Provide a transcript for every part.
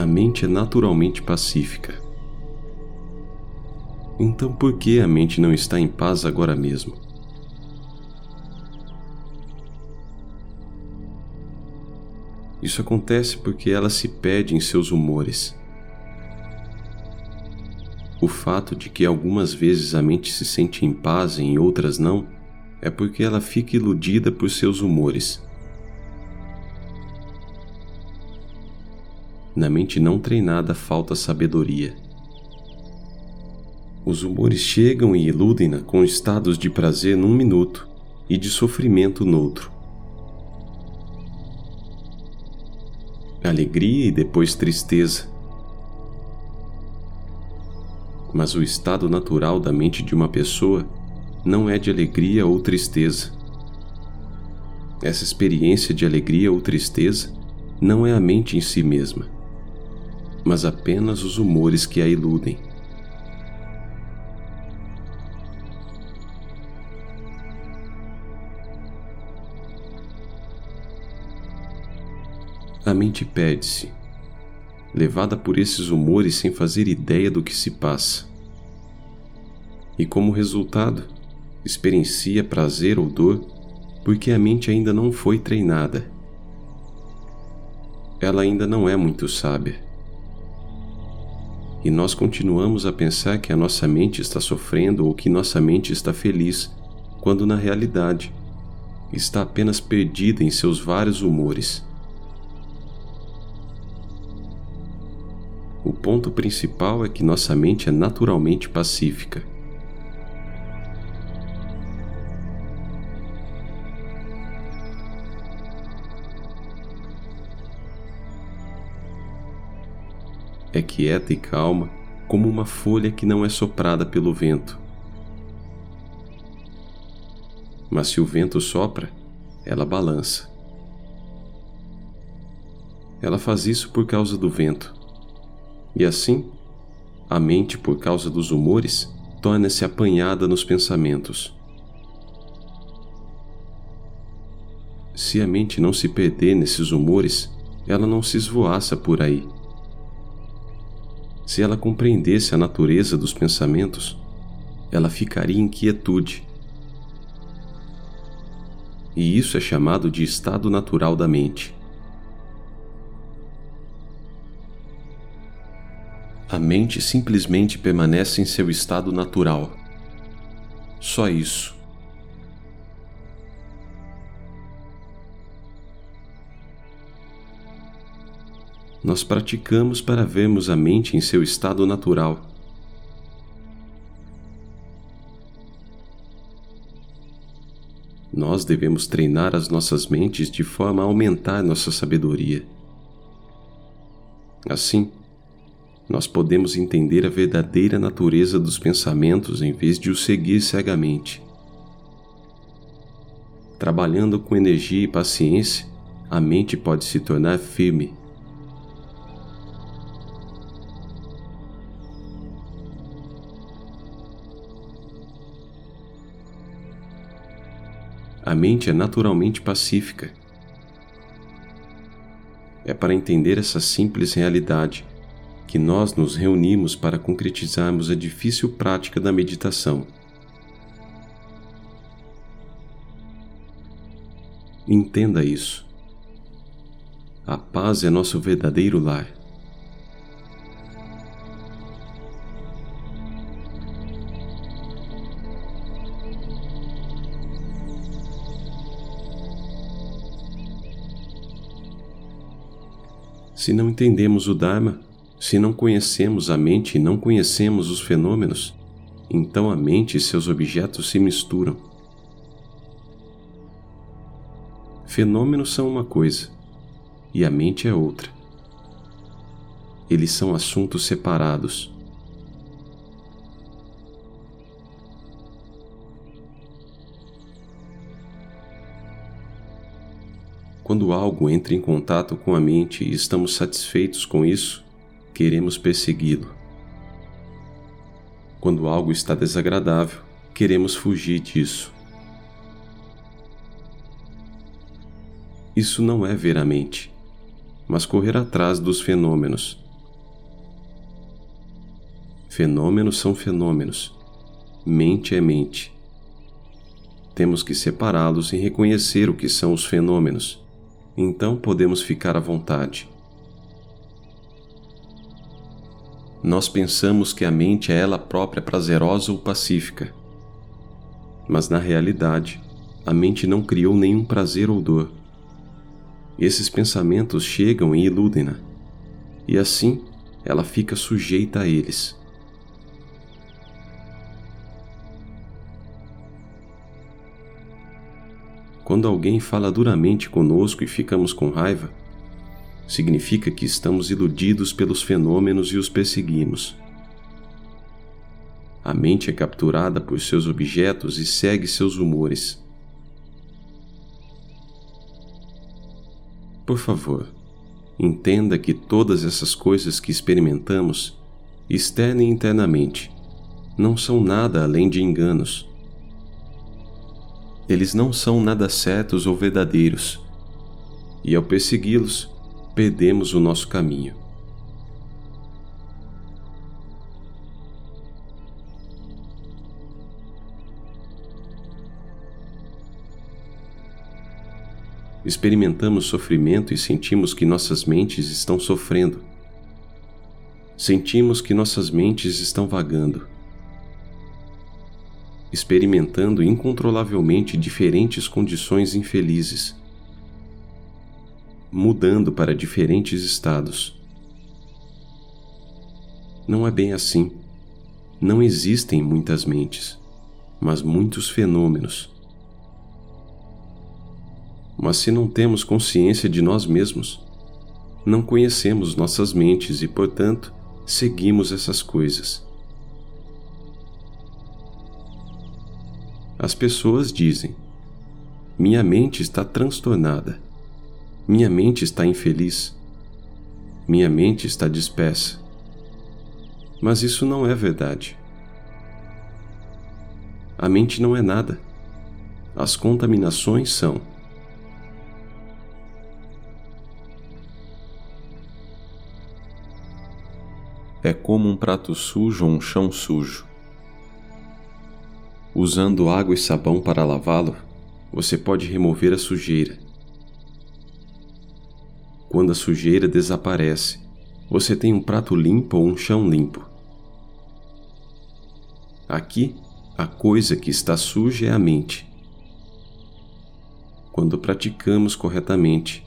a mente é naturalmente pacífica. Então por que a mente não está em paz agora mesmo? Isso acontece porque ela se perde em seus humores. O fato de que algumas vezes a mente se sente em paz e em outras não é porque ela fica iludida por seus humores. Na mente não treinada falta sabedoria. Os humores chegam e iludem-na com estados de prazer num minuto e de sofrimento noutro. Alegria e depois tristeza. Mas o estado natural da mente de uma pessoa não é de alegria ou tristeza. Essa experiência de alegria ou tristeza não é a mente em si mesma, mas apenas os humores que a iludem. a mente perde-se, levada por esses humores sem fazer ideia do que se passa. E como resultado, experiencia prazer ou dor porque a mente ainda não foi treinada. Ela ainda não é muito sábia. E nós continuamos a pensar que a nossa mente está sofrendo ou que nossa mente está feliz, quando na realidade está apenas perdida em seus vários humores. O ponto principal é que nossa mente é naturalmente pacífica. Quieta e calma como uma folha que não é soprada pelo vento. Mas se o vento sopra, ela balança. Ela faz isso por causa do vento e assim, a mente, por causa dos humores, torna-se apanhada nos pensamentos. Se a mente não se perder nesses humores, ela não se esvoaça por aí. Se ela compreendesse a natureza dos pensamentos, ela ficaria em quietude. E isso é chamado de estado natural da mente. A mente simplesmente permanece em seu estado natural. Só isso. Nós praticamos para vermos a mente em seu estado natural. Nós devemos treinar as nossas mentes de forma a aumentar nossa sabedoria. Assim, nós podemos entender a verdadeira natureza dos pensamentos em vez de os seguir cegamente. Trabalhando com energia e paciência, a mente pode se tornar firme. A mente é naturalmente pacífica. É para entender essa simples realidade que nós nos reunimos para concretizarmos a difícil prática da meditação. Entenda isso. A paz é nosso verdadeiro lar. Se não entendemos o Dharma, se não conhecemos a mente e não conhecemos os fenômenos, então a mente e seus objetos se misturam. Fenômenos são uma coisa e a mente é outra. Eles são assuntos separados. Quando algo entra em contato com a mente e estamos satisfeitos com isso, queremos persegui-lo. Quando algo está desagradável, queremos fugir disso. Isso não é ver a mente, mas correr atrás dos fenômenos, Fenômenos são fenômenos. Mente é mente. Temos que separá-los e reconhecer o que são os fenômenos. Então podemos ficar à vontade. Nós pensamos que a mente é ela própria prazerosa ou pacífica. Mas na realidade, a mente não criou nenhum prazer ou dor. Esses pensamentos chegam e iludem-na, e assim ela fica sujeita a eles. Quando alguém fala duramente conosco e ficamos com raiva, significa que estamos iludidos pelos fenômenos e os perseguimos. A mente é capturada por seus objetos e segue seus humores. Por favor, entenda que todas essas coisas que experimentamos, externa e internamente, não são nada além de enganos eles não são nada certos ou verdadeiros, e ao persegui-los, perdemos o nosso caminho. Experimentamos sofrimento e sentimos que nossas mentes estão sofrendo. Sentimos que nossas mentes estão vagando experimentando incontrolavelmente diferentes condições infelizes, mudando para diferentes estados. Não é bem assim. Não existem muitas mentes, mas muitos fenômenos. Mas se não temos consciência de nós mesmos, não conhecemos nossas mentes e, portanto, seguimos essas coisas. As pessoas dizem: Minha mente está transtornada. Minha mente está infeliz. Minha mente está dispersa. Mas isso não é verdade. A mente não é nada. As contaminações são. É como um prato sujo ou um chão sujo. Usando água e sabão para lavá-lo, você pode remover a sujeira. Quando a sujeira desaparece, você tem um prato limpo ou um chão limpo. Aqui, a coisa que está suja é a mente. Quando praticamos corretamente,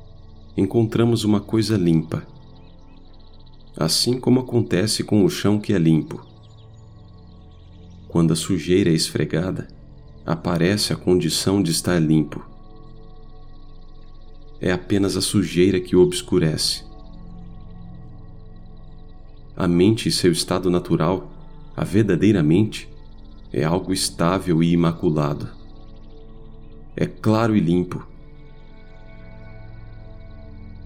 encontramos uma coisa limpa. Assim como acontece com o chão que é limpo. Quando a sujeira é esfregada, aparece a condição de estar limpo. É apenas a sujeira que o obscurece. A mente e seu estado natural, a verdadeira mente, é algo estável e imaculado. É claro e limpo.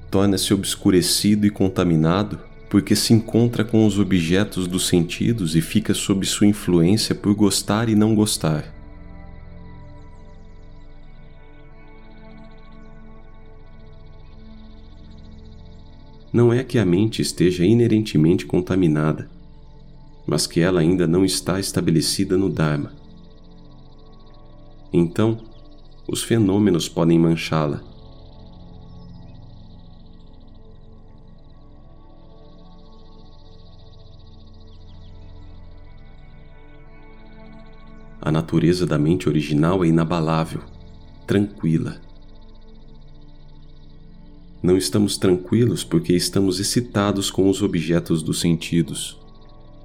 Torna-se obscurecido e contaminado porque se encontra com os objetos dos sentidos e fica sob sua influência por gostar e não gostar. Não é que a mente esteja inerentemente contaminada, mas que ela ainda não está estabelecida no Dharma. Então, os fenômenos podem manchá-la A natureza da mente original é inabalável, tranquila. Não estamos tranquilos porque estamos excitados com os objetos dos sentidos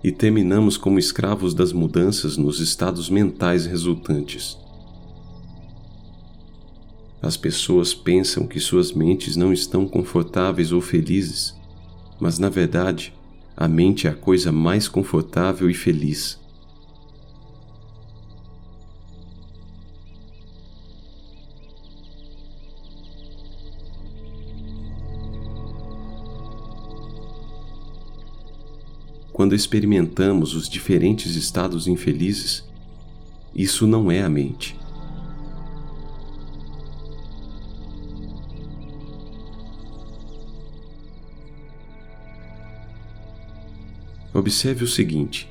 e terminamos como escravos das mudanças nos estados mentais resultantes. As pessoas pensam que suas mentes não estão confortáveis ou felizes, mas na verdade, a mente é a coisa mais confortável e feliz. Quando experimentamos os diferentes estados infelizes, isso não é a mente. Observe o seguinte: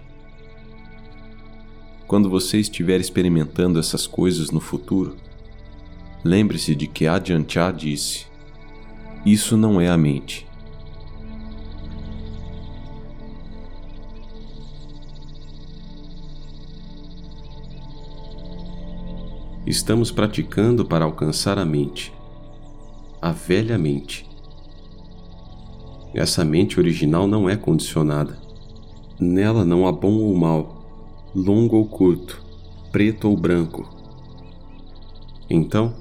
Quando você estiver experimentando essas coisas no futuro, lembre-se de que Chah disse: Isso não é a mente. Estamos praticando para alcançar a mente, a velha mente. Essa mente original não é condicionada. Nela não há bom ou mal, longo ou curto, preto ou branco. Então,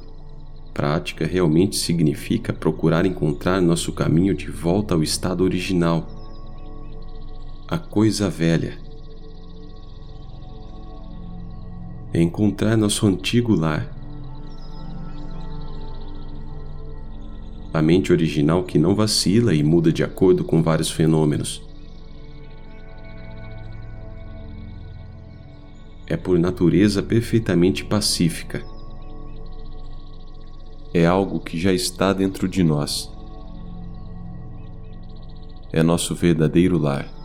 prática realmente significa procurar encontrar nosso caminho de volta ao estado original, a coisa velha. É encontrar nosso antigo lar. A mente original que não vacila e muda de acordo com vários fenômenos. é por natureza perfeitamente pacífica. É algo que já está dentro de nós. É nosso verdadeiro lar.